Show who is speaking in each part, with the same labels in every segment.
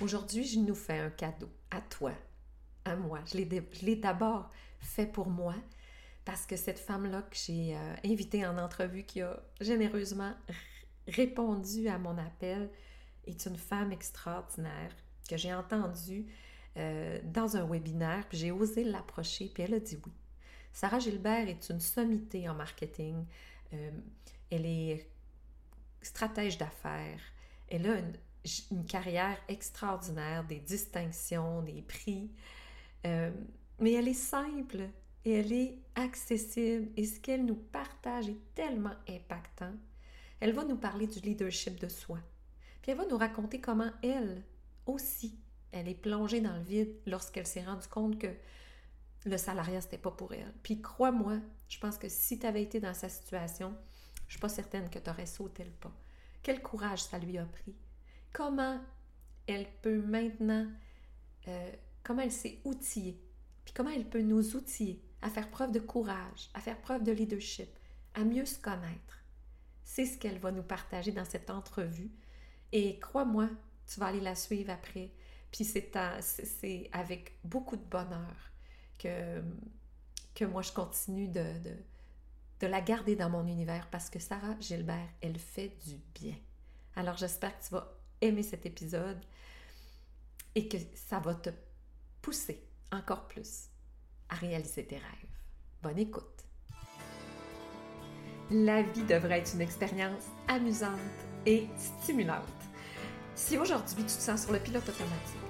Speaker 1: Aujourd'hui, je nous fais un cadeau à toi, à moi. Je l'ai d'abord fait pour moi parce que cette femme-là que j'ai euh, invitée en entrevue, qui a généreusement répondu à mon appel, est une femme extraordinaire que j'ai entendue euh, dans un webinaire, puis j'ai osé l'approcher, puis elle a dit oui. Sarah Gilbert est une sommité en marketing. Euh, elle est stratège d'affaires. Elle a une, carrière extraordinaire, des distinctions, des prix. Euh, mais elle est simple et elle est accessible. Et ce qu'elle nous partage est tellement impactant. Elle va nous parler du leadership de soi. Puis elle va nous raconter comment elle aussi, elle est plongée dans le vide lorsqu'elle s'est rendue compte que le salariat, c'était pas pour elle. Puis crois-moi, je pense que si tu avais été dans sa situation, je suis pas certaine que tu aurais sauté le pas. Quel courage ça lui a pris. Comment elle peut maintenant, euh, comment elle s'est outillée, puis comment elle peut nous outiller à faire preuve de courage, à faire preuve de leadership, à mieux se connaître. C'est ce qu'elle va nous partager dans cette entrevue. Et crois-moi, tu vas aller la suivre après. Puis c'est avec beaucoup de bonheur que, que moi, je continue de, de, la garder dans mon univers parce que Sarah Gilbert, elle fait du bien. Alors, j'espère que tu vas aimer cet épisode et que ça va te pousser encore plus à réaliser tes rêves. Bonne écoute. La vie devrait être une expérience amusante et stimulante. Si aujourd'hui tu te sens sur le pilote automatique,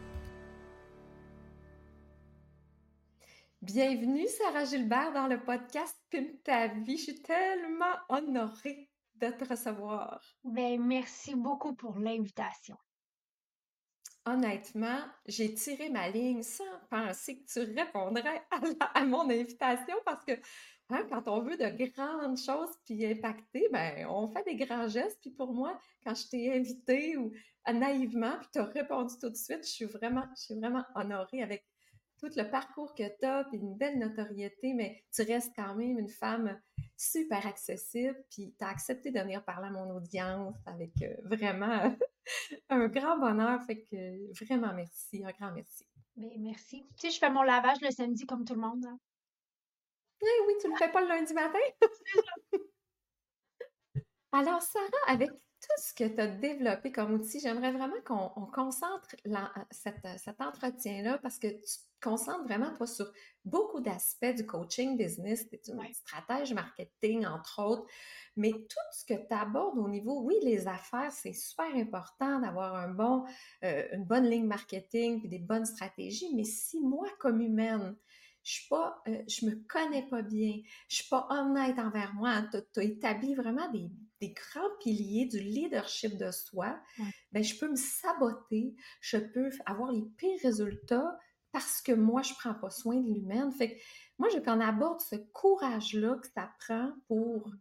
Speaker 1: Bienvenue Sarah Gilbert dans le podcast Pimp ta vie. Je suis tellement honorée de te recevoir.
Speaker 2: Ben, merci beaucoup pour l'invitation.
Speaker 1: Honnêtement, j'ai tiré ma ligne sans penser que tu répondrais à, mon invitation parce que hein, quand on veut de grandes choses puis impacter, ben, on fait des grands gestes. Puis pour moi, quand je t'ai invité ou naïvement, puis tu as répondu tout de suite, je suis vraiment, je suis vraiment honorée avec tout le parcours que tu as, puis une belle notoriété, mais tu restes quand même une femme super accessible, puis tu as accepté de venir parler à mon audience avec euh, vraiment un grand bonheur. Fait que vraiment merci, un grand merci.
Speaker 2: Mais ben, merci. Tu sais, je fais mon lavage le samedi comme tout le monde. Hein.
Speaker 1: Oui, oui, tu ne le fais pas le lundi matin? Alors, Sarah, avec ce que tu as développé comme outil, j'aimerais vraiment qu'on concentre cet entretien-là parce que tu te concentres vraiment, toi, sur beaucoup d'aspects du coaching business. Tu es une stratège marketing, entre autres. Mais tout ce que tu abordes au niveau, oui, les affaires, c'est super important d'avoir un bon, euh, une bonne ligne marketing puis des bonnes stratégies. Mais si moi, comme humaine, je suis pas, euh, je me connais pas bien, je suis pas honnête envers moi. Tu as, établi vraiment des, grands piliers du leadership de soi. Ben, je peux me saboter, je peux avoir les pires résultats parce que moi, je prends pas soin de l'humaine. Fait que moi, je, quand on aborde ce courage-là que ça prend pour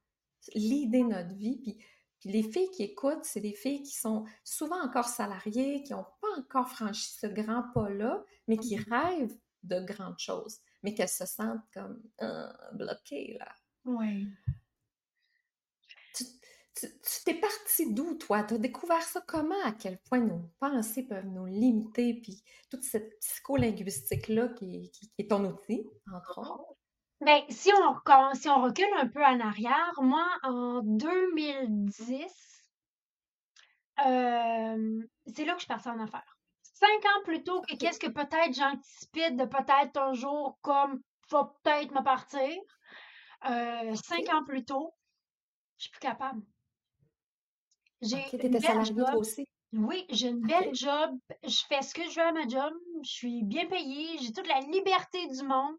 Speaker 1: leader notre vie, puis, puis les filles qui écoutent, c'est des filles qui sont souvent encore salariées, qui n'ont pas encore franchi ce grand pas-là, mais qui mm-hmm. rêvent de grandes choses mais qu'elles se sentent comme euh, bloquées, là.
Speaker 2: Oui.
Speaker 1: Tu, t'es parti d'où, toi? Tu as découvert ça comment? À quel point nos pensées peuvent nous limiter, puis toute cette psycholinguistique-là qui, qui, est ton outil, entre autres?
Speaker 2: Bien, si on, si on recule un peu en arrière, moi, en 2010, euh, c'est là que je suis partie en affaires cinq ans plus tôt que qu'est-ce que peut-être j'anticipe de peut-être un jour comme va peut-être me partir. Euh, cinq ans plus tôt, je suis plus capable. J'ai
Speaker 1: OK,
Speaker 2: une belle
Speaker 1: toi
Speaker 2: job.
Speaker 1: aussi?
Speaker 2: Oui, j'ai une belle job. Je fais ce que je veux à ma job. Je suis bien payée. J'ai toute la liberté du monde.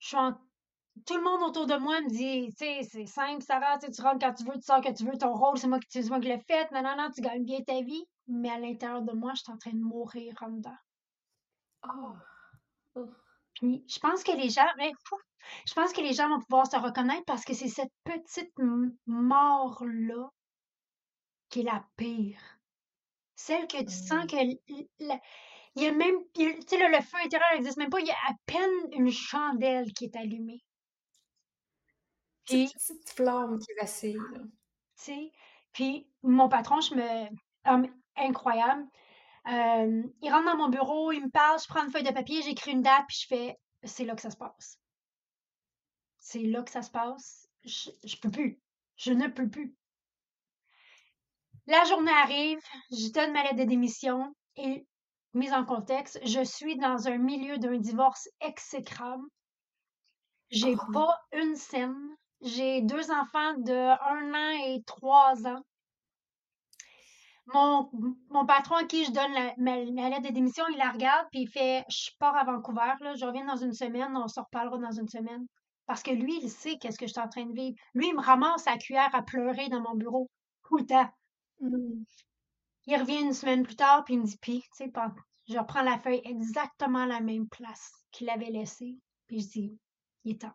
Speaker 2: Je suis en... Tout le monde autour de moi me dit, tu sais, c'est simple, Sarah, tu rentres quand tu veux, tu sors quand tu veux, ton rôle, c'est moi qui, moi qui l'ai fait, non, non, non, tu gagnes bien ta vie. Mais à l'intérieur de moi, je suis en train de mourir en dedans.
Speaker 1: Oh. Oh.
Speaker 2: Puis je pense que les gens, mais fou, je pense que les gens vont pouvoir se reconnaître parce que c'est cette petite mort-là qui est la pire. Celle que tu sens
Speaker 1: Mm.
Speaker 2: que la- il y a même, tu sais, là, le feu intérieur n'existe même pas, il y a à peine une chandelle qui est allumée.
Speaker 1: Petite,
Speaker 2: Puis,
Speaker 1: petite flamme qui vacille,
Speaker 2: tu sais, puis mon patron, je me, homme incroyable, euh, il rentre dans mon bureau, il me parle, je prends une feuille de papier, j'écris une date, puis je fais, c'est là que ça se passe. C'est là que ça se passe. Je, je peux plus. Je ne peux plus. La journée arrive, je donne ma lettre de démission et, mise en contexte, je suis dans un milieu d'un divorce exécrable. J'ai
Speaker 1: Oh.
Speaker 2: pas une scène. J'ai deux enfants de un an et trois ans. Mon, mon patron à qui je donne la, ma, lettre de démission, il la regarde puis il fait Je pars à Vancouver, là, je reviens dans une semaine, on se reparlera dans une semaine. Parce que lui, il sait qu'est-ce que je suis en train de vivre. Lui, il me ramasse à cuillère à pleurer dans mon bureau tout le temps.
Speaker 1: Mm.
Speaker 2: Il revient une semaine plus tard, puis il me dit, puis, tu sais, je reprends la feuille exactement à la même place qu'il avait laissée, puis je dis, il est temps.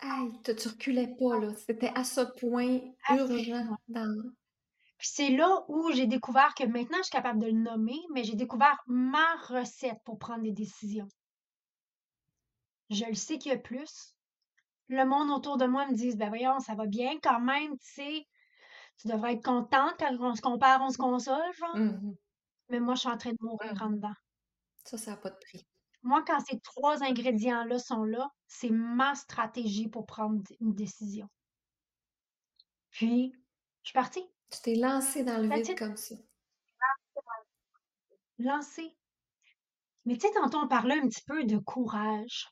Speaker 1: Aïe, tu, tu reculais pas, là. C'était à ce point
Speaker 2: À-
Speaker 1: urgent dans...
Speaker 2: Puis c'est là où j'ai découvert que maintenant, je suis capable de le nommer, mais j'ai découvert ma recette pour prendre des décisions. Je le sais qu'il y a plus. Le monde autour de moi me dit, ben voyons, ça va bien quand même, tu sais. Tu devrais être contente quand on se compare, on se console, genre.
Speaker 1: Mhm.
Speaker 2: Mais moi, je suis en train de mourir en dedans.
Speaker 1: Ça, ça n'a pas de prix.
Speaker 2: Moi, quand ces trois ingrédients-là sont là, c'est ma stratégie pour prendre une décision. Puis, je suis partie.
Speaker 1: Tu t'es lancé dans le vide comme ça.
Speaker 2: Lancée. Mais tu sais, tantôt, on parlait un petit peu de courage.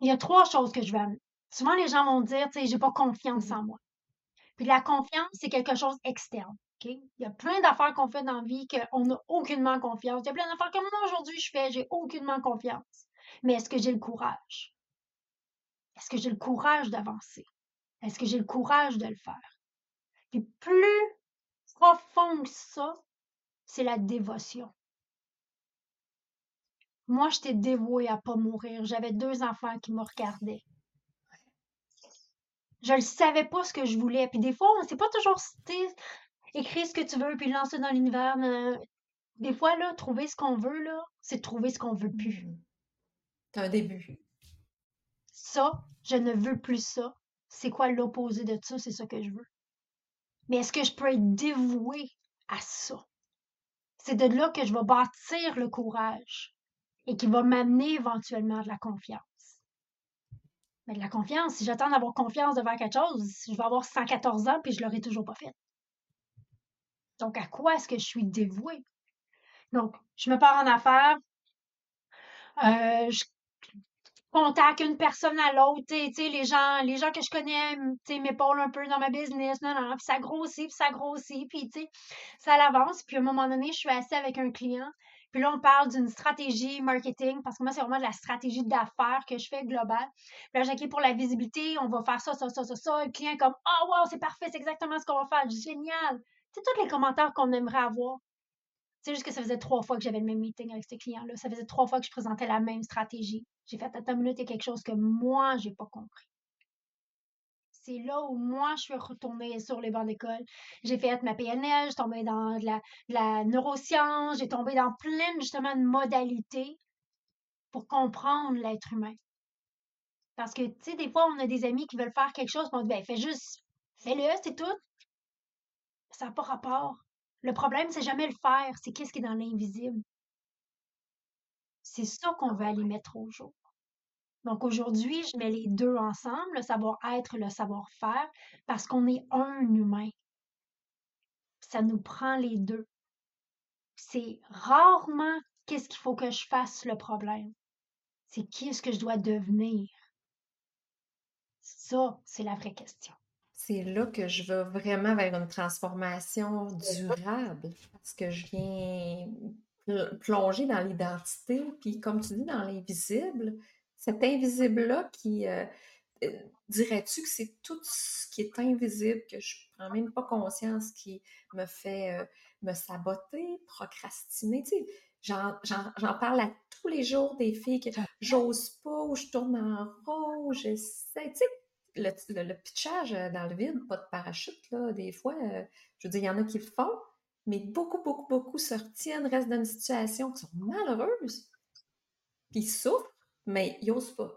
Speaker 2: Il y a trois choses que je vais amener. Souvent, les gens vont dire, tu sais, j'ai pas confiance
Speaker 1: Mhm.
Speaker 2: en moi. Puis la confiance, c'est quelque chose externe. OK? Il y a plein d'affaires qu'on fait dans la vie qu'on n'a aucunement confiance. Il y a plein d'affaires que moi, aujourd'hui, je fais, j'ai aucunement confiance. Mais est-ce que j'ai le courage? Est-ce que j'ai le courage d'avancer? Est-ce que j'ai le courage de le faire? Puis plus profond que ça, c'est la dévotion. Moi, j'étais dévouée à pas mourir. J'avais deux enfants qui me regardaient. Je ne savais pas ce que je voulais. Puis des fois, c'est pas toujours écrire ce que tu veux puis lancer dans l'univers. mais Des fois, là, trouver ce qu'on veut, là, c'est trouver ce qu'on veut plus.
Speaker 1: Mhm. C'est un début.
Speaker 2: Ça, je ne veux plus ça. C'est quoi l'opposé de ça? C'est ça que je veux. Mais est-ce que je peux être dévouée à ça? C'est de là que je vais bâtir le courage et qui va m'amener éventuellement de la confiance. Mais de la confiance, si j'attends d'avoir confiance devant quelque chose, je vais avoir 114 ans puis je l'aurai toujours pas fait. Donc, à quoi est-ce que je suis dévouée? Donc, je me pars en affaires, euh, je contacte une personne à l'autre, tu sais, les gens, les gens que je connais, tu sais, m'épaulent un peu dans ma business, non, non, puis ça grossit, puis ça grossit, puis tu sais, ça l'avance, puis à un moment donné, je suis assise avec un client, puis là, on parle d'une stratégie marketing, parce que moi, c'est vraiment de la stratégie d'affaires que je fais globale. Puis là, j'ai pour la visibilité, on va faire ça, ça, ça, ça, ça. Le client est comme, oh, wow, c'est parfait, c'est exactement ce qu'on va faire, génial. Sais, tous les commentaires qu'on aimerait avoir. C'est juste que ça faisait trois fois que j'avais le même meeting avec ce client-là. Ça faisait trois fois que je présentais la même stratégie. J'ai fait, attends une minute, quelque chose que moi, j'ai pas compris. C'est là où moi, je suis retournée sur les bancs d'école. J'ai fait ma PNL, j'ai tombé dans de la, de la neuroscience, j'ai tombé dans plein, justement, de modalités pour comprendre l'être humain. Parce que, tu sais, des fois, on a des amis qui veulent faire quelque chose, puis on dit, ben, fais juste, fais-le, c'est tout. Ça n'a pas rapport. Le problème, c'est jamais le faire, c'est qu'est-ce qui est dans l'invisible. C'est ça qu'on veut aller mettre au jour. Donc aujourd'hui, je mets les deux ensemble, le savoir-être, le savoir-faire, parce qu'on est un humain. Ça nous prend les deux. C'est rarement qu'est-ce qu'il faut que je fasse le problème. C'est qui est-ce que je dois devenir. Ça, c'est la vraie question.
Speaker 1: C'est là que je vais vraiment vers une transformation durable parce que je viens plonger dans l'identité, puis comme tu dis, dans l'invisible. Cet invisible-là qui, euh, dirais-tu que c'est tout ce qui est invisible, que je prends même pas conscience, qui me fait euh, me saboter, procrastiner? Tu sais, j'en parle à tous les jours des filles que j'ose pas, ou je tourne en rond, j'essaie. Tu sais, le, le, pitchage dans le vide, pas de parachute, là, des fois, je veux dire, il y en a qui le font, mais beaucoup, beaucoup, beaucoup se retiennent, restent dans une situation qui sont malheureuses, puis ils souffrent, mais ils n'osent pas.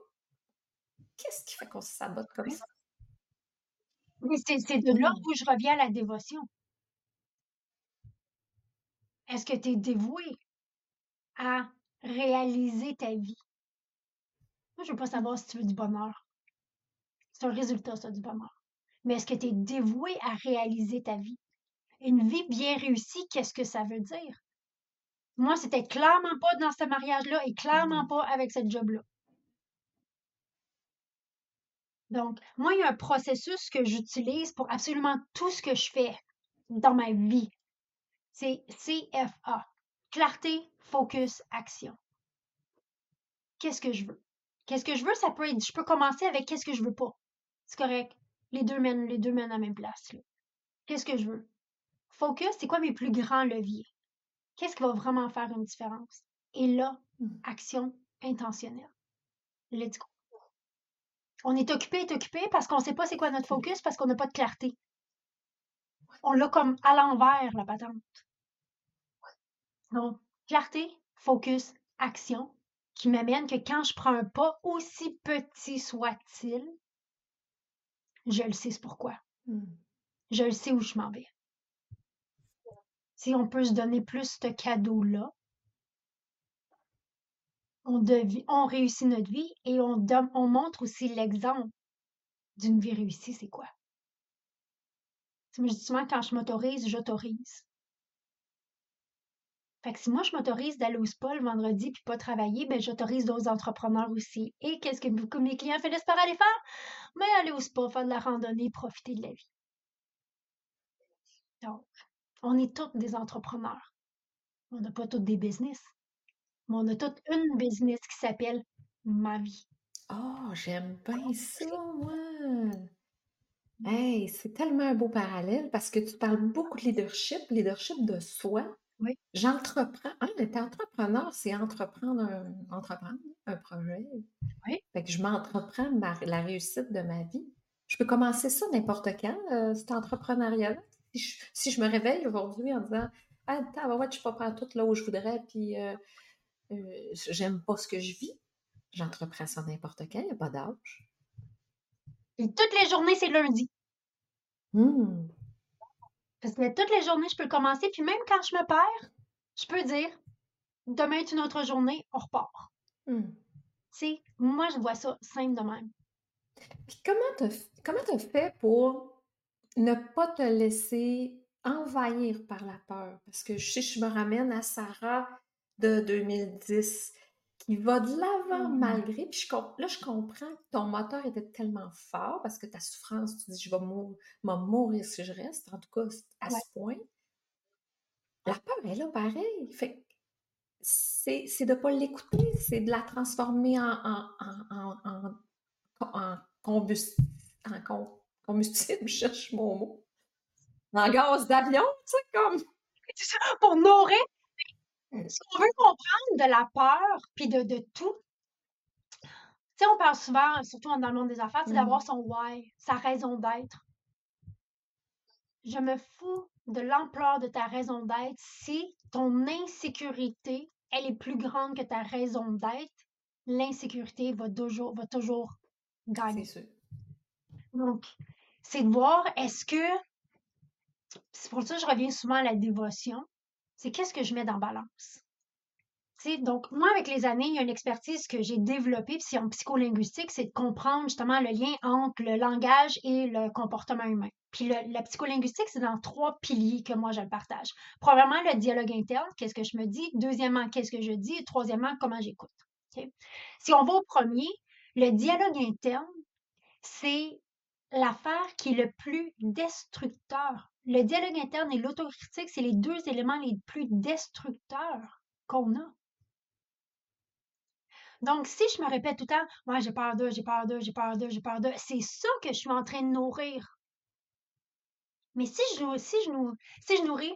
Speaker 1: Qu'est-ce qui fait qu'on se sabote comme ça?
Speaker 2: c'est de là où je reviens à la dévotion. Est-ce que tu es dévoué à réaliser ta vie? Moi, je ne veux pas savoir si tu veux du bonheur. C'est un résultat, ça, du bonheur. Mais est-ce que tu es dévoué à réaliser ta vie? Une vie bien réussie, qu'est-ce que ça veut dire? Moi, c'était clairement pas dans ce mariage-là et clairement mmh. pas avec cette job-là. Donc, moi, il y a un processus que j'utilise pour absolument tout ce que je fais dans ma vie. C'est CFA. Clarté, focus, action. Qu'est-ce que je veux? Qu'est-ce que je veux? Ça peut être, je peux commencer avec qu'est-ce que je veux pas. C'est correct. Les deux mènent, les deux mènent à la même place. Qu'est-ce que je veux? Focus, c'est quoi mes plus grands leviers? Qu'est-ce qui va vraiment faire une différence? Et là, mmh. action intentionnelle. Let's go. On est occupé, est occupé parce qu'on ne sait pas c'est quoi notre focus, parce qu'on n'a pas de clarté. On l'a comme à l'envers, la patente. Donc, clarté, focus, action, qui m'amène que quand je prends un pas, aussi petit soit-il, je le sais pourquoi. Mmh. Je le sais où je m'en vais si on peut se donner plus ce cadeau-là, on, on, réussit notre vie et on, on montre aussi l'exemple d'une vie réussie, c'est quoi? je dis souvent, quand je m'autorise, j'autorise. Fait que si moi, je m'autorise d'aller au spa le vendredi puis pas travailler, ben j'autorise d'autres entrepreneurs aussi. Et qu'est-ce que beaucoup mes clients finissent par aller faire? Mais ben, aller au spa, faire de la randonnée, profiter de la vie. Donc, on est tous des entrepreneurs. On n'a pas tous des business. Mais on a toutes une business qui s'appelle ma vie.
Speaker 1: Oh, j'aime bien ça, moi. Hey, c'est tellement un beau parallèle parce que tu parles beaucoup de leadership, leadership de soi.
Speaker 2: Oui.
Speaker 1: J'entreprends. Ah, être entrepreneur, c'est entreprendre un, entreprendre un projet.
Speaker 2: Oui.
Speaker 1: Fait que je m'entreprends la réussite de ma vie. Je peux commencer ça n'importe quand, euh, cet entrepreneuriat-là si je, me réveille aujourd'hui en disant Ah, attends, ouais, je suis pas tout là où je voudrais, puis euh, euh, j'aime pas ce que je vis, j'entreprends ça n'importe quand, il n'y a pas d'âge.
Speaker 2: Et toutes les journées, c'est lundi.
Speaker 1: Mmh.
Speaker 2: Parce que toutes les journées, je peux commencer, puis même quand je me perds, je peux dire demain est une autre journée, on repart.
Speaker 1: Mmh.
Speaker 2: moi, je vois ça simple de même.
Speaker 1: Puis comment tu as fait pour ne pas te laisser envahir par la peur? Parce que je sais, je me ramène à Sarah de 2010 qui va de l'avant mmh. malgré. Puis là, je comprends que ton moteur était tellement fort parce que ta souffrance, tu dis, je vais mourir, si je reste, en tout cas à ce point. La peur est là pareil. Fait c'est, de ne pas l'écouter, c'est de la transformer en, en, en, en, combustible, combustible, je cherche mon mot. En gaz d'avion, tu sais, comme.
Speaker 2: Pour nourrir. Ce qu'on veut comprendre de la peur, puis de, de tout, tu sais, on parle souvent, surtout dans le monde des affaires, c'est d'avoir mm. son why, sa raison d'être. Je me fous de l'ampleur de ta raison d'être si ton insécurité, elle est plus grande que ta raison d'être, l'insécurité va toujours, va toujours gagner.
Speaker 1: C'est sûr.
Speaker 2: Donc, c'est de voir est-ce que, c'est pour ça que je reviens souvent à la dévotion, c'est qu'est-ce que je mets dans balance? donc, moi, avec les années, il y a une expertise que j'ai développée, en psycholinguistique, c'est de comprendre justement le lien entre le langage et le comportement humain. Puis la psycholinguistique, c'est dans trois piliers que moi, je le partage. Premièrement, le dialogue interne, qu'est-ce que je me dis? Deuxièmement, qu'est-ce que je dis? Et troisièmement, comment j'écoute. Si on va au premier, le dialogue interne, c'est l'affaire qui est le plus destructeur. Le dialogue interne et l'autocritique, c'est les deux éléments les plus destructeurs qu'on a. Donc, si je me répète tout le temps, moi, j'ai peur d'eux, j'ai peur d'eux, j'ai peur d'eux, j'ai peur d'eux, c'est ça que je suis en train de nourrir. Mais si je, si je, si je nourris,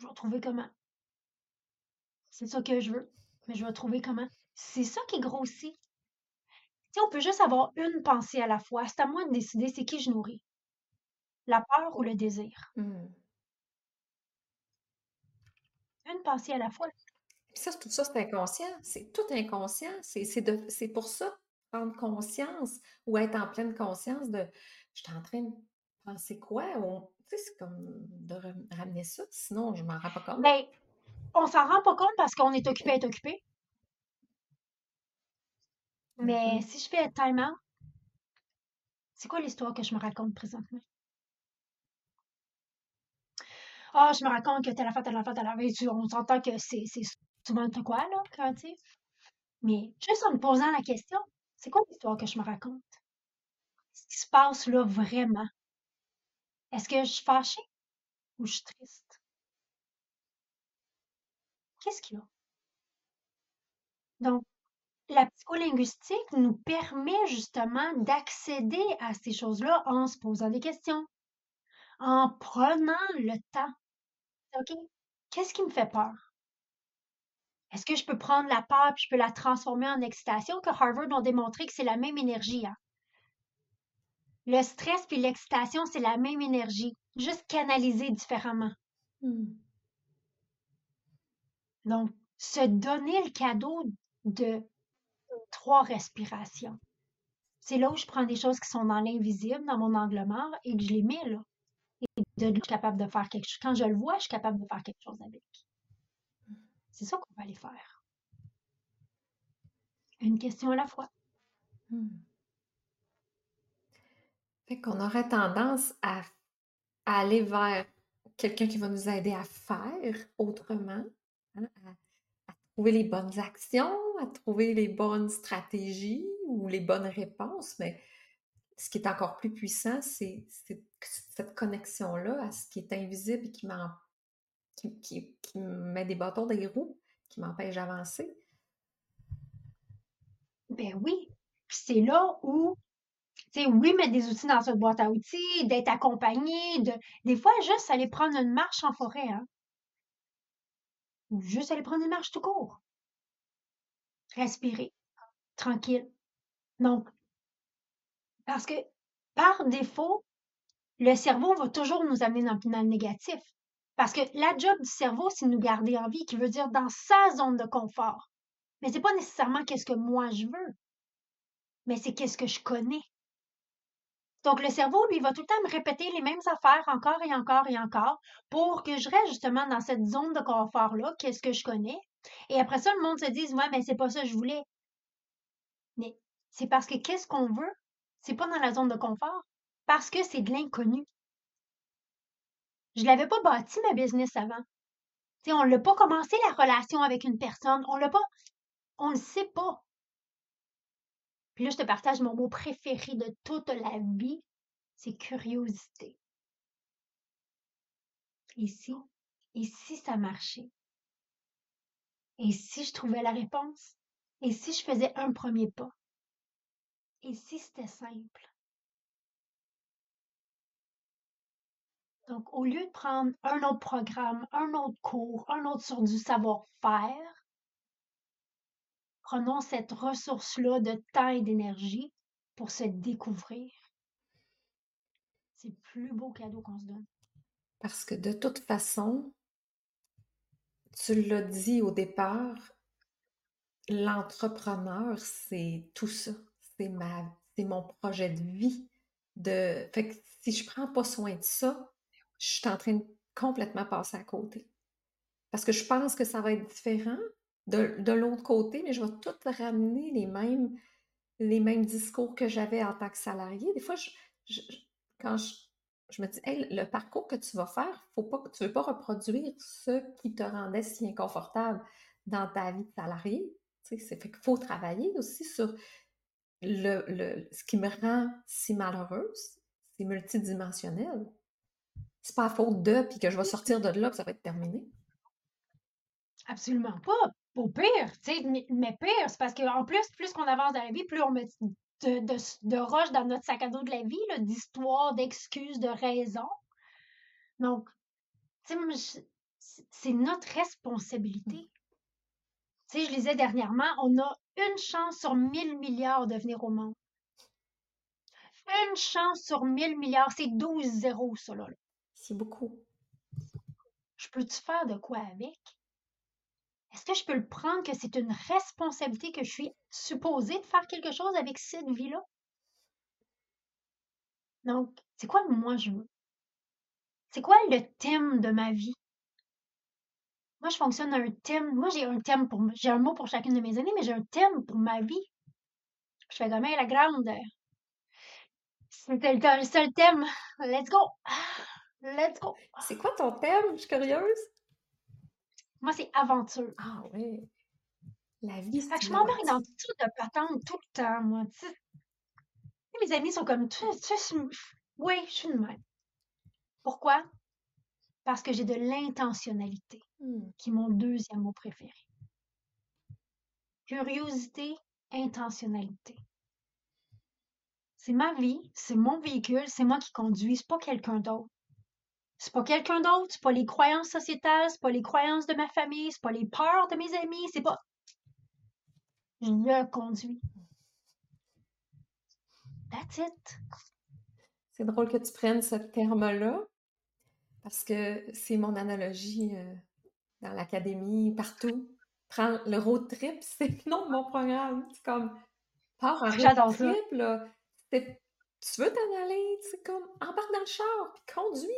Speaker 2: je vais trouver comment. C'est ça que je veux, mais je vais trouver comment. C'est ça qui grossit. Si on peut juste avoir une pensée à la fois, c'est à moi de décider c'est qui je nourris. La peur ou le désir?
Speaker 1: Hmm.
Speaker 2: Une pensée à la fois.
Speaker 1: ça, tout ça, c'est inconscient. C'est tout inconscient. C'est pour ça, prendre conscience ou être en pleine conscience de je suis en train de penser quoi? Tu sais, c'est comme de ramener ça, sinon je m'en rends pas compte.
Speaker 2: Mais ben, on s'en rend pas compte parce qu'on est occupé à être occupé. Mais si je fais un time c'est quoi l'histoire que je me raconte présentement? Ah, je me raconte que telle affaire, telle affaire, telle affaire. On s'entend que c'est souvent tout quoi, là, quand tu Mais juste en me posant la question, c'est quoi l'histoire que je me raconte? Ce qui se passe là vraiment? Est-ce que je suis fâchée ou je suis triste? Qu'est-ce qu'il y a? Donc, la psycholinguistique nous permet justement d'accéder à ces choses-là en se posant des questions, en prenant le temps. OK, qu'est-ce qui me fait peur? Est-ce que je peux prendre la peur et je peux la transformer en excitation? Que Harvard ont démontré que c'est la même énergie. Hein? Le stress puis l'excitation, c'est la même énergie, juste canalisée différemment. Hmm. Donc, se donner le cadeau de trois respirations. C'est là où je prends des choses qui sont dans l'invisible, dans mon angle mort, et que je les mets là. Et de, je suis capable de faire quelque chose. Quand je le vois, je suis capable de faire quelque chose avec. C'est ça qu'on va aller faire. Une question à la fois. Hmm.
Speaker 1: Fait qu'on aurait tendance à, aller vers quelqu'un qui va nous aider à faire autrement, hein, à, trouver les bonnes actions, à trouver les bonnes stratégies ou les bonnes réponses. Mais ce qui est encore plus puissant, c'est cette connexion-là à ce qui est invisible et qui, qui, qui, me met des bâtons dans les roues, qui m'empêche d'avancer.
Speaker 2: Ben oui. c'est là où oui, mettre des outils dans cette boîte à outils, d'être accompagné, de des fois, juste aller prendre une marche en forêt, hein. Ou juste aller prendre une marche tout court. Respirer, tranquille. Donc, parce que par défaut, le cerveau va toujours nous amener dans le final négatif. Parce que la job du cerveau, c'est nous garder en vie, qui veut dire dans sa zone de confort. Mais c'est pas nécessairement qu'est-ce que moi je veux, mais c'est qu'est-ce que je connais. Donc, le cerveau, lui, va tout le temps me répéter les mêmes affaires encore et encore et encore pour que je reste justement dans cette zone de confort-là, qu'est-ce que je connais. Et après ça, le monde se dit, ouais, mais c'est pas ça que je voulais. Mais c'est parce que qu'est-ce qu'on veut? C'est pas dans la zone de confort. Parce que c'est de l'inconnu. Je l'avais pas bâti, ma business avant. sais, on l'a pas commencé la relation avec une personne. On l'a pas. On le sait pas. Puis là, je te partage mon mot préféré de toute la vie, c'est curiosité. Et si, et si ça marchait? Et si je trouvais la réponse? Et si je faisais un premier pas? Et si c'était simple? Donc, au lieu de prendre un autre programme, un autre cours, un autre sur du savoir-faire, Prenons cette ressource-là de temps et d'énergie pour se découvrir. C'est le plus beau cadeau qu'on se donne.
Speaker 1: Parce que de toute façon, tu l'as dit au départ, l'entrepreneur, c'est tout ça. C'est ma, c'est mon projet de vie. De, fait que si je prends pas soin de ça, je suis en train de complètement passer à côté. Parce que je pense que ça va être différent, de, l'autre côté, mais je vais tout ramener les mêmes, les mêmes discours que j'avais en tant que salarié. Des fois, je, quand je, me dis, hey, le parcours que tu vas faire, faut pas, tu ne veux pas reproduire ce qui te rendait si inconfortable dans ta vie de salarié. Tu sais, c'est faut travailler aussi sur le, le, ce qui me rend si malheureuse, c'est multidimensionnel. C'est pas à faute de, puis que je vais sortir de là, que ça va être terminé.
Speaker 2: Absolument pas. Au pire, tu sais, mais, pire, c'est parce qu'en plus, plus qu'on avance dans la vie, plus on met de, de, de roches dans notre sac à dos de la vie, d'histoires, d'excuses, de raisons. Donc, tu sais, c'est notre responsabilité. Tu sais, je lisais dernièrement, on a une chance sur mille milliards de venir au monde. Une chance sur mille milliards, c'est 12 zéros, ça, là.
Speaker 1: C'est beaucoup.
Speaker 2: Je peux-tu faire de quoi avec? Est-ce que je peux le prendre que c'est une responsabilité que je suis supposée de faire quelque chose avec cette vie-là? Donc, c'est quoi moi je veux? C'est quoi le thème de ma vie? Moi, je fonctionne à un thème. Moi, j'ai un thème pour. J'ai un mot pour chacune de mes années, mais j'ai un thème pour ma vie. Je fais comme la grande. C'était le, seul thème. Let's go! Let's go!
Speaker 1: C'est quoi ton thème? Je suis curieuse.
Speaker 2: Moi, c'est aventure.
Speaker 1: Ah oui. La vie,
Speaker 2: c'est. je m'embarque dans tout de patente tout le temps, moi. Mes amis sont comme. Tu, oui, je suis une même. Pourquoi? Parce que j'ai de l'intentionnalité, mmh. qui est mon deuxième mot préféré. Curiosité, intentionnalité. C'est ma vie, c'est mon véhicule, c'est moi qui conduis, c'est pas quelqu'un d'autre. C'est pas quelqu'un d'autre, c'est pas les croyances sociétales, c'est pas les croyances de ma famille, c'est pas les peurs de mes amis, c'est pas. Je le conduis. That's it.
Speaker 1: C'est drôle que tu prennes ce terme-là parce que c'est mon analogie euh, dans l'académie, partout. Prends le road trip, c'est le nom de mon programme. C'est comme, pars en road trip, là. Tu veux t'en aller, c'est comme, embarque dans le char, puis conduis.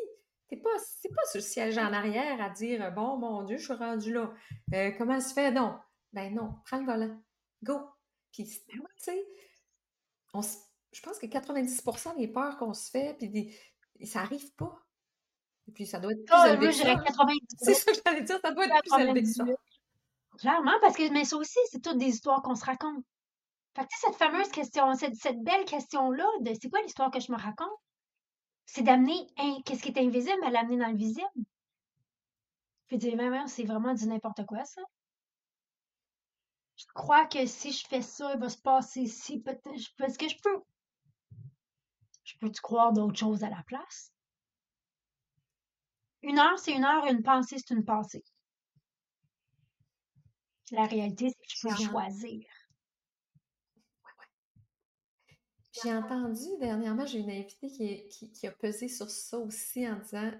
Speaker 1: C'est pas, pas sur le siège en arrière à dire, bon, mon Dieu, je suis rendu là. Euh, comment se fait? Non. Ben non, prends le volant. Go. Puis, ben tu sais, je pense que 90% des peurs qu'on se fait, puis ça arrive pas. Et puis, ça doit être plus
Speaker 2: ah, élevé que 90
Speaker 1: C'est ça que j'allais dire, ça doit être plus élevé que ça.
Speaker 2: Clairement, parce que, mais ça aussi, c'est toutes des histoires qu'on se raconte. Fait que, cette fameuse question, cette, cette belle question-là de c'est quoi l'histoire que je me raconte, c'est d'amener qu'est-ce qui est invisible à l'amener dans le visible. Puis dire, mais c'est vraiment du n'importe quoi, ça. Je crois que si je fais ça, il va se passer ici, peut-être. Parce que je peux. Je peux-tu croire d'autres choses à la place? Une heure, c'est une heure, une pensée, c'est une pensée. La réalité, c'est que je peux choisir.
Speaker 1: J'ai entendu dernièrement, j'ai une invitée qui, qui, a pesé sur ça aussi en disant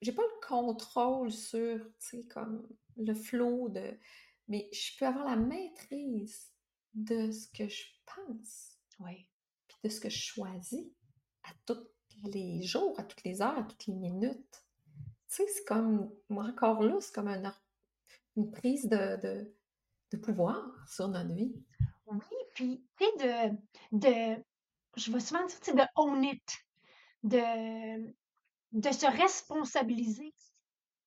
Speaker 1: j'ai pas le contrôle sur, tu sais, comme le flot de. Mais je peux avoir la maîtrise de ce que je pense.
Speaker 2: Oui.
Speaker 1: Puis de ce que je choisis à tous les jours, à toutes les heures, à toutes les minutes. Tu sais, c'est comme, encore là, c'est comme une prise de, de, pouvoir sur notre vie.
Speaker 2: Oui, puis, tu sais, de, de, je vais souvent dire, de own it, de, de se responsabiliser.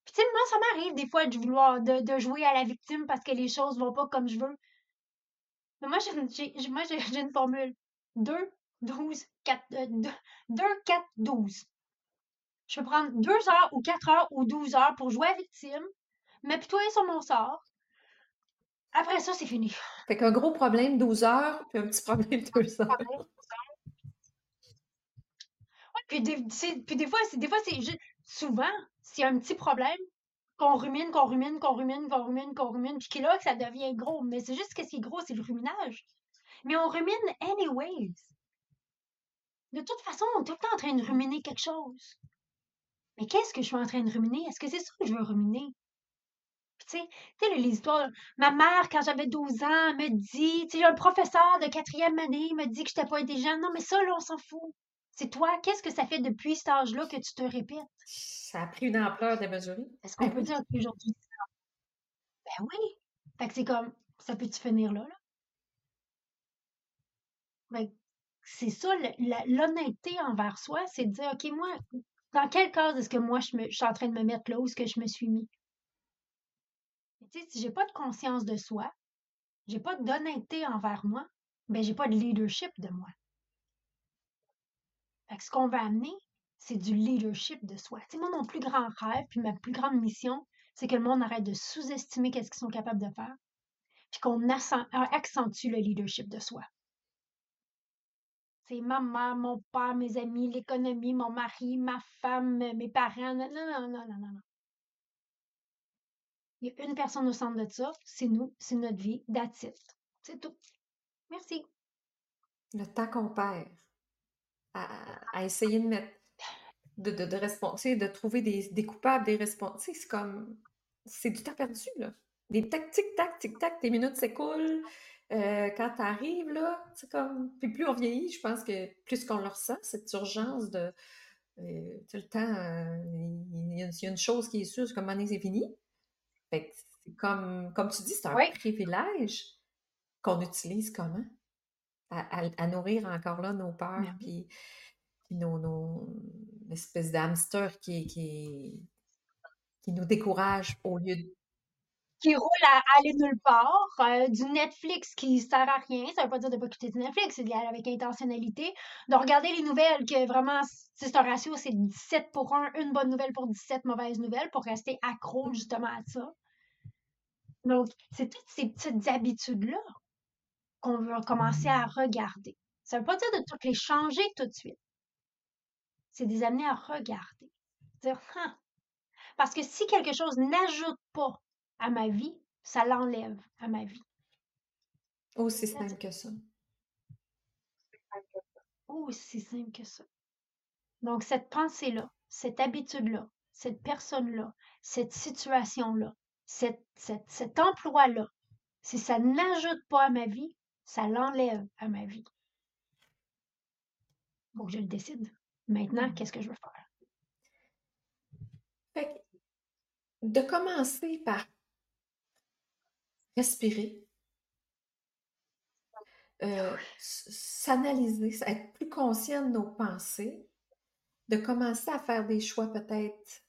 Speaker 2: Puis, tu sais, moi, ça m'arrive des fois de vouloir, de, de, jouer à la victime parce que les choses vont pas comme je veux. Mais moi, j'ai, moi, j'ai, une formule. 2, 12, 4, 2, 4, 12. Je peux prendre 2 heures ou 4 heures ou 12 heures pour jouer à victime, m'apitoyer sur mon sort. Après ça, c'est fini.
Speaker 1: Fait qu'un gros problème, 12 heures, puis un petit problème, 2 heures.
Speaker 2: Puis des, puis des fois, c'est des fois, c'est souvent, s'il y a un petit problème, qu'on rumine, qu'on rumine, qu'on rumine, qu'on rumine, qu'on rumine, puis là, que ça devient gros. Mais c'est juste que ce qui est gros, c'est le ruminage. Mais on rumine anyways. De toute façon, on est tout le temps en train de ruminer quelque chose. Mais qu'est-ce que je suis en train de ruminer? Est-ce que c'est ça que je veux ruminer? tu sais, les histoires. Ma mère, quand j'avais 12 ans, me dit, tu sais, un professeur de quatrième année me dit que je n'étais pas intelligente. Non, mais ça, là, on s'en fout. C'est toi, qu'est-ce que ça fait depuis cet âge-là que tu te répètes?
Speaker 1: Ça a pris une ampleur démesurée.
Speaker 2: Est-ce qu'on peut dire qu'aujourd'hui, ben oui. Fait que c'est comme, ça peut-tu finir là, là? Ben, c'est ça, l'honnêteté envers soi, c'est de dire, OK, moi, dans quel cas est-ce que moi, je, suis en train de me mettre là où est-ce que je me suis mis? Tu sais, si j'ai pas de conscience de soi, j'ai pas d'honnêteté envers moi, ben j'ai pas de leadership de moi. Fait que ce qu'on va amener, c'est du leadership de soi. Sais, moi, mon plus grand rêve, puis ma plus grande mission, c'est que le monde arrête de sous-estimer qu'est-ce qu'ils sont capables de faire, puis qu'on accentue le leadership de soi. C'est ma mère, mon père, mes amis, l'économie, mon mari, ma femme, mes parents. Non, non, non, non, non, non. Il y a une personne au centre de ça, c'est nous, c'est notre vie, that's C'est tout. Merci.
Speaker 1: Le temps qu'on perd à, essayer de mettre de, de, de, de trouver des, coupables, des responsables. C'est comme. C'est du temps perdu, là. Des tac, tic-tac, tic-tac, tes minutes s'écoulent. Euh, quand tu arrives, là, c'est comme. Puis plus on vieillit, je pense que plus qu'on le ressent, cette urgence de. Euh, tout le temps, euh, il, y a, une chose qui est sûre, c'est comme année c'est fini. Fait c'est comme, comme tu dis, c'est un privilège qu'on utilise comment? À, nourrir encore là nos peurs, puis, nos, nos espèces d'hamster qui, qui, qui nous décourage au lieu de
Speaker 2: qui roule à, aller nulle part, euh, du Netflix qui sert à rien. Ça veut pas dire de pas quitter du Netflix, c'est d'y aller avec intentionnalité. De regarder les nouvelles, que vraiment, c'est un ratio, c'est 17 pour 1, une bonne nouvelle pour 17 mauvaises nouvelles, pour rester accro justement à ça. Donc, c'est toutes ces petites habitudes-là qu'on veut commencer à regarder. Ça veut pas dire de toutes les changer tout de suite. C'est des amener à regarder. Dire, hein. Parce que si quelque chose n'ajoute pas à ma vie, ça l'enlève à ma vie.
Speaker 1: Aussi simple que ça.
Speaker 2: Aussi simple que ça. Donc, cette pensée-là, cette habitude-là, cette personne-là, cette situation-là, cet, cet emploi-là, si ça n'ajoute pas à ma vie, ça l'enlève à ma vie. Donc, je le décide. Maintenant, mmh. qu'est-ce que je veux faire?
Speaker 1: Fait de commencer par respirer, euh, s'analyser, être plus conscient de nos pensées, de commencer à faire des choix peut-être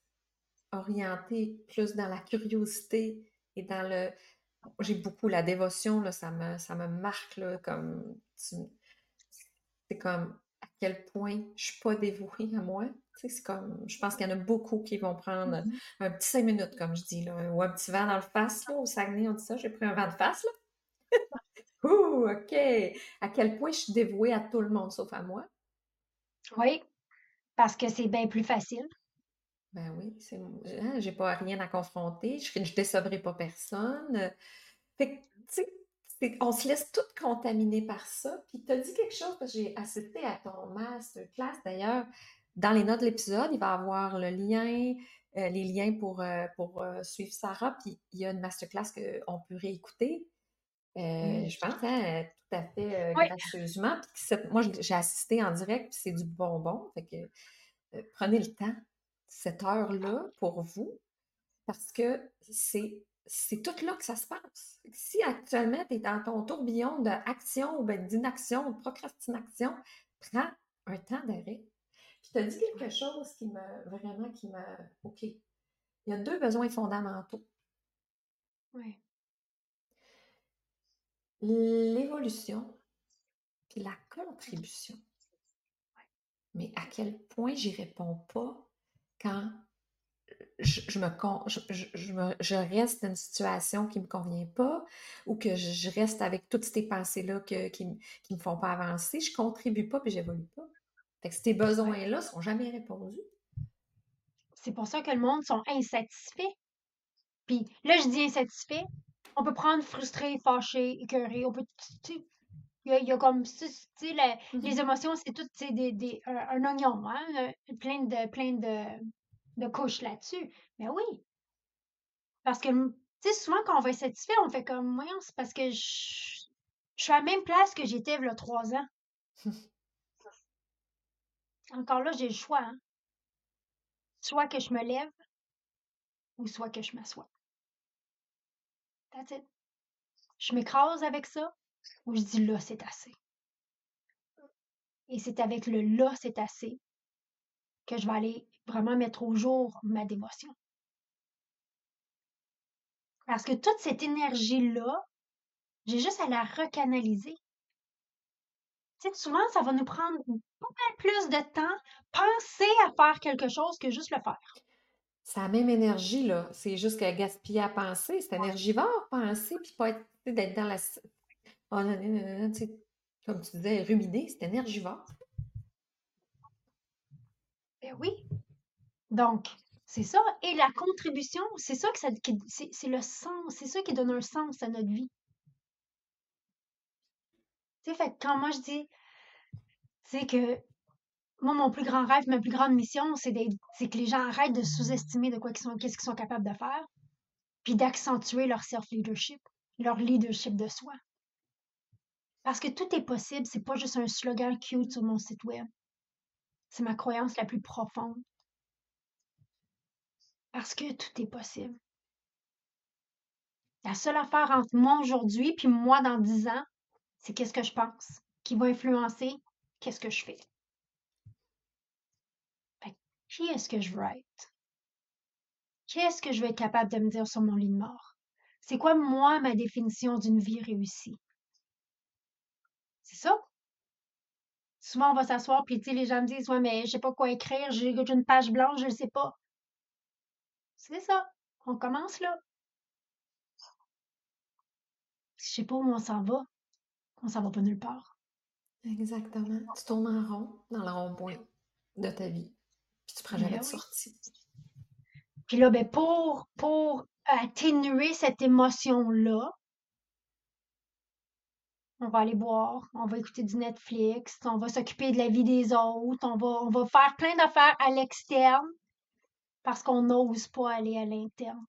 Speaker 1: orientés plus dans la curiosité et dans le... J'ai beaucoup la dévotion, là, ça, me, ça me marque là, comme... C'est comme à quel point je suis pas dévouée à moi. C'est comme, je pense qu'il y en a beaucoup qui vont prendre mm-hmm. un petit cinq minutes, comme je dis, là, ou un petit vent dans le face, là, au Saguenay, on dit ça, j'ai pris un vent de face, là. Ouh, OK! À quel point je suis dévouée à tout le monde, sauf à moi.
Speaker 2: Oui, parce que c'est bien plus facile.
Speaker 1: Ben oui, c'est, hein, j'ai pas rien à confronter, je, ne décevrai pas personne. Fait que, tu sais, on se laisse tout contaminer par ça. Puis tu as dit quelque chose, parce que j'ai assisté à ton masterclass d'ailleurs. Dans les notes de l'épisode, il va y avoir le lien, euh, les liens pour, euh, pour euh, suivre Sarah. Puis il y a une masterclass qu'on peut réécouter. Je pense hein, tout à fait gracieusement. moi, j'ai assisté en direct, puis c'est du bonbon. Fait que prenez le temps, cette heure-là, pour vous, parce que c'est c'est tout là que ça se passe. Si actuellement tu es dans ton tourbillon d'action ou ben, d'inaction ou de procrastination, prends un temps d'arrêt. Puis tu as dit quelque chose qui m'a vraiment qui m'a. OK. Il y a deux besoins fondamentaux.
Speaker 2: Oui.
Speaker 1: L'évolution puis la contribution. Mais à quel point j'y réponds pas quand je, me, je, me, je reste dans une situation qui ne me convient pas ou que je, reste avec toutes ces pensées-là qui ne me font pas avancer, je ne contribue pas puis j'évolue pas. Fait que ces besoins-là ne sont jamais répondus.
Speaker 2: C'est pour ça que le monde sont insatisfaits. Puis là, je dis insatisfait. On peut prendre frustré, fâché, écœuré. On peut. Il y, a, comme, tu sais, les, mm-hmm. émotions, c'est tout des, des, un, oignon, hein? plein de, plein de, de couche là-dessus. Mais oui. Parce que, tu sais, souvent quand on va être satisfait, on fait comme, moi, c'est parce que je, suis à la même place que j'étais il y a trois ans. Encore là, j'ai le choix. Hein. Soit que je me lève ou soit que je m'assois. That's it. Je m'écrase avec ça ou je dis là, c'est assez. Et c'est avec le là, c'est assez que je vais aller vraiment mettre au jour ma dévotion. Parce que toute cette énergie-là, j'ai juste à la recanaliser. Tu sais, souvent, ça va nous prendre plus de temps penser à faire quelque chose que juste le faire.
Speaker 1: C'est la même énergie, là. C'est juste que gaspiller à penser, c'est énergivore, penser, puis pas être, d'être dans la... Oh, non, non, non, tu sais, comme tu disais, ruminer, c'est énergivore.
Speaker 2: Ben oui. Donc, c'est ça. Et la contribution, c'est ça que ça, qui- c'est c'est le sens, c'est ça qui donne un sens à notre vie. Tu sais, fait que quand moi je dis, c'est que moi, mon plus grand rêve, ma plus grande mission, c'est que les gens arrêtent de sous-estimer de quoi qu'ils sont, qu'est-ce qu'ils sont capables de faire, puis d'accentuer leur self-leadership, leur leadership de soi. Parce que tout est possible, c'est pas juste un slogan cute sur mon site web. C'est ma croyance la plus profonde. Parce que tout est possible. La seule affaire entre moi aujourd'hui puis moi dans 10 ans, c'est qu'est-ce que je pense, qui va influencer qu'est-ce que je fais? Qui est-ce que je veux être? Qu'est-ce que je vais être capable de me dire sur mon lit de mort? C'est quoi, moi, ma définition d'une vie réussie? C'est ça? Souvent, on va s'asseoir, puis les gens me disent, ouais, mais je sais pas quoi écrire, j'ai une page blanche, je ne sais pas. C'est ça. On commence là. Je sais pas où on s'en va. On s'en va pas nulle part.
Speaker 1: Exactement. Tu tournes en rond dans le rond-point de ta vie. Puis tu prends jamais
Speaker 2: Ben
Speaker 1: de sortie.
Speaker 2: Puis là, ben pour, pour atténuer cette émotion-là, on va aller boire, on va écouter du Netflix, on va s'occuper de la vie des autres, on va, on va faire plein d'affaires à l'externe parce qu'on n'ose pas aller à l'interne.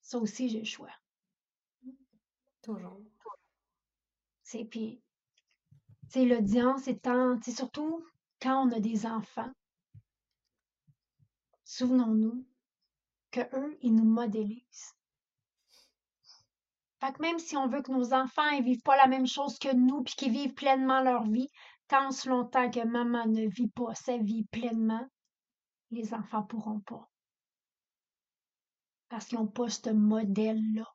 Speaker 2: Ça aussi, j'ai le choix.
Speaker 1: Toujours.
Speaker 2: C'est puis, tu sais, l'audience étant, tu sais, surtout quand on a des enfants, souvenons-nous que eux, ils nous modélisent. Fait que même si on veut que nos enfants ne vivent pas la même chose que nous puis qu'ils vivent pleinement leur vie, tant longtemps que maman ne vit pas sa vie pleinement, les enfants pourront pas. Parce qu'ils n'ont pas ce modèle-là.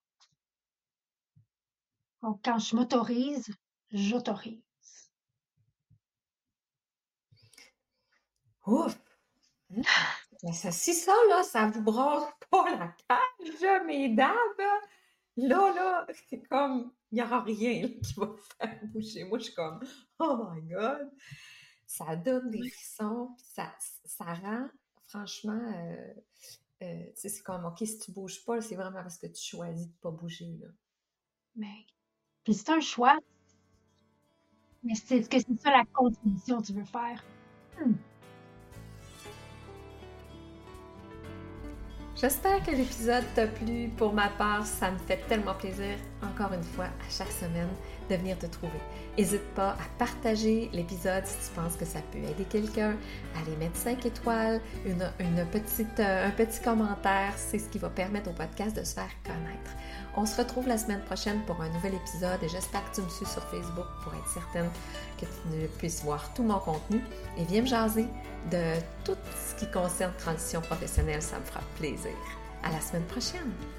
Speaker 2: Donc, quand je m'autorise, j'autorise.
Speaker 1: Ouf! Hum. Mais ça, si ça, là, ça vous brasse pas la cage, mesdames, là, là, c'est comme, il n'y aura rien là, qui va faire bouger. Moi, je suis comme, oh my God! Ça donne des frissons, ça, ça rend, franchement, euh, euh, tu sais, c'est comme, OK, si tu bouges pas, c'est vraiment parce que tu choisis de pas bouger, là.
Speaker 2: Mais, puis c'est un choix. Mais c'est est-ce que c'est ça la contribution que tu veux faire? Hmm.
Speaker 1: J'espère que l'épisode t'a plu. Pour ma part, ça me fait tellement plaisir, encore une fois, à chaque semaine, de venir te trouver. N'hésite pas à partager l'épisode si tu penses que ça peut aider quelqu'un, à les mettre 5 étoiles, une, petite, euh, un petit commentaire. C'est ce qui va permettre au podcast de se faire connaître. On se retrouve la semaine prochaine pour un nouvel épisode et j'espère que tu me suis sur Facebook pour être certaine que tu puisses voir tout mon contenu et viens me jaser de tout ce qui concerne transition professionnelle, ça me fera plaisir. À la semaine prochaine!